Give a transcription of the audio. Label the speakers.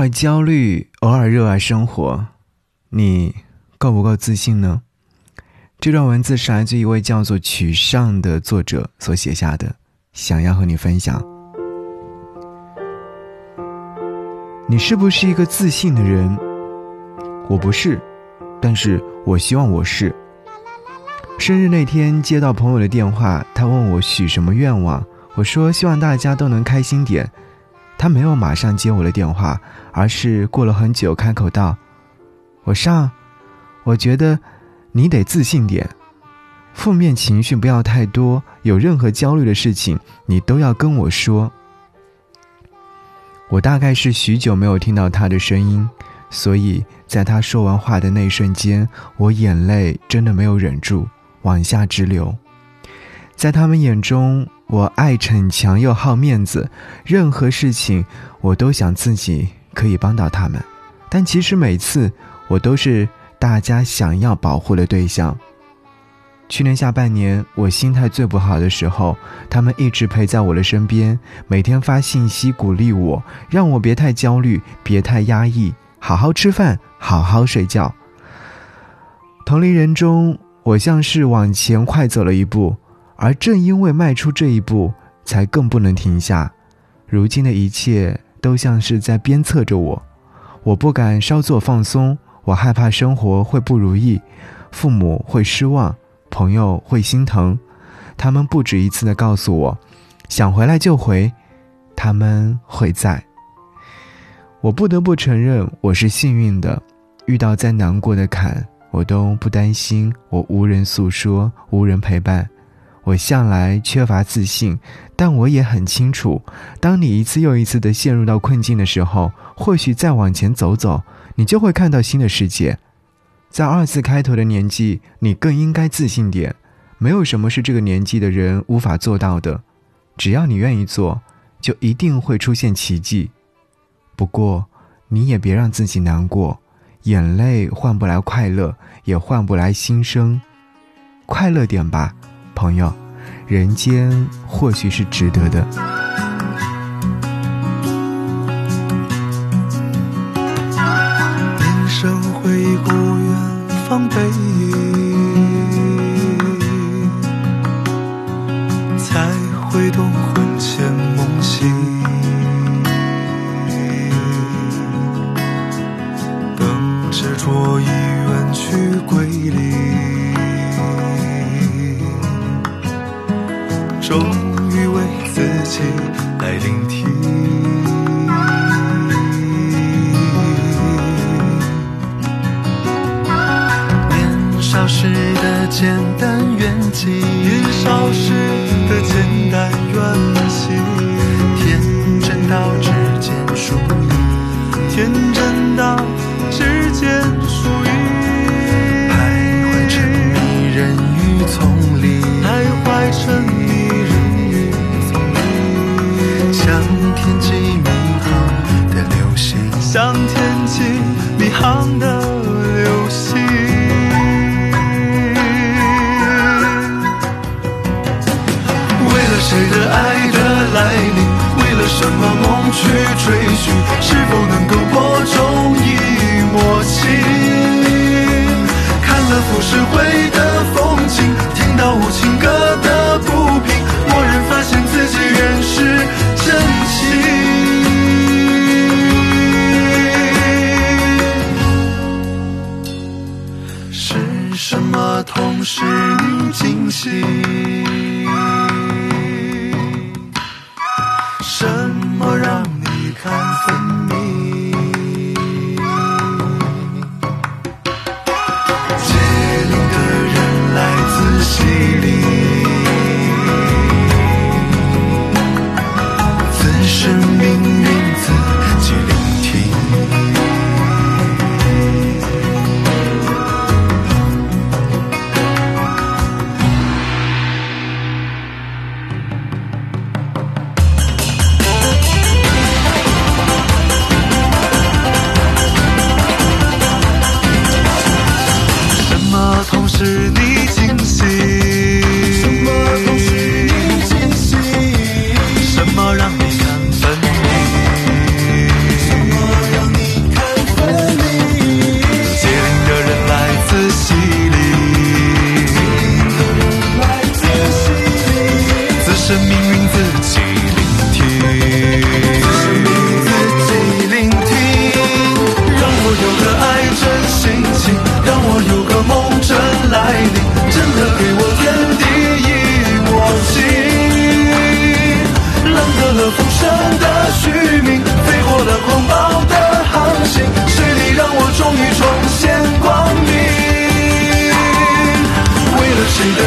Speaker 1: 尔焦虑，偶尔热爱生活，你够不够自信呢？这段文字是来自一位叫做曲上的作者所写下的，想要和你分享。你是不是一个自信的人？我不是，但是我希望我是。生日那天接到朋友的电话，他问我许什么愿望，我说希望大家都能开心点。他没有马上接我的电话，而是过了很久开口道：“我上，我觉得你得自信点，负面情绪不要太多，有任何焦虑的事情你都要跟我说。”我大概是许久没有听到他的声音，所以在他说完话的那一瞬间，我眼泪真的没有忍住往下直流。在他们眼中。我爱逞强又好面子，任何事情我都想自己可以帮到他们，但其实每次我都是大家想要保护的对象。去年下半年我心态最不好的时候，他们一直陪在我的身边，每天发信息鼓励我，让我别太焦虑，别太压抑，好好吃饭，好好睡觉。同龄人中，我像是往前快走了一步。而正因为迈出这一步，才更不能停下。如今的一切都像是在鞭策着我，我不敢稍作放松，我害怕生活会不如意，父母会失望，朋友会心疼。他们不止一次的告诉我，想回来就回，他们会在。我不得不承认，我是幸运的，遇到再难过的坎，我都不担心，我无人诉说，无人陪伴。我向来缺乏自信，但我也很清楚，当你一次又一次的陷入到困境的时候，或许再往前走走，你就会看到新的世界。在二字开头的年纪，你更应该自信点。没有什么是这个年纪的人无法做到的，只要你愿意做，就一定会出现奇迹。不过，你也别让自己难过，眼泪换不来快乐，也换不来新生。快乐点吧。朋友，人间或许是值得的。
Speaker 2: 年生回顾远方背影，年少时的简单愿心，天真到指尖数一，天真到指尖数一。徘徊成迷人于丛林，徘徊成迷。什么梦去追寻，是否能够播种一抹情？看了浮世绘的风景，听到无情歌的不平，蓦然发现自己原是真情。是什么痛使你惊醒？狂暴的航行，是你让我终于重现光明。为了谁的？